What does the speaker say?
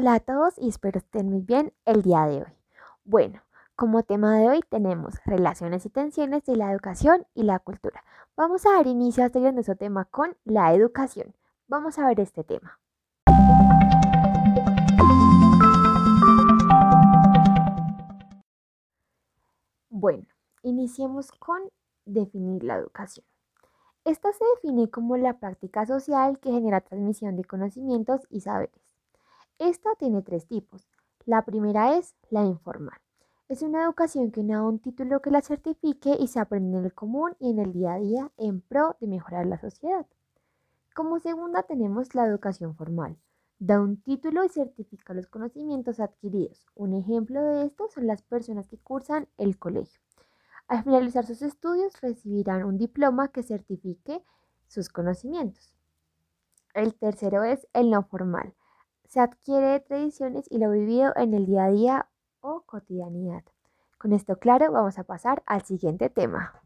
Hola a todos y espero estén muy bien el día de hoy. Bueno, como tema de hoy tenemos relaciones y tensiones de la educación y la cultura. Vamos a dar inicio a este grandioso tema con la educación. Vamos a ver este tema. Bueno, iniciemos con definir la educación. Esta se define como la práctica social que genera transmisión de conocimientos y saberes. Esta tiene tres tipos. La primera es la informal. Es una educación que no da un título que la certifique y se aprende en el común y en el día a día en pro de mejorar la sociedad. Como segunda tenemos la educación formal. Da un título y certifica los conocimientos adquiridos. Un ejemplo de esto son las personas que cursan el colegio. Al finalizar sus estudios recibirán un diploma que certifique sus conocimientos. El tercero es el no formal se adquiere tradiciones y lo vivido en el día a día o cotidianidad. Con esto claro, vamos a pasar al siguiente tema.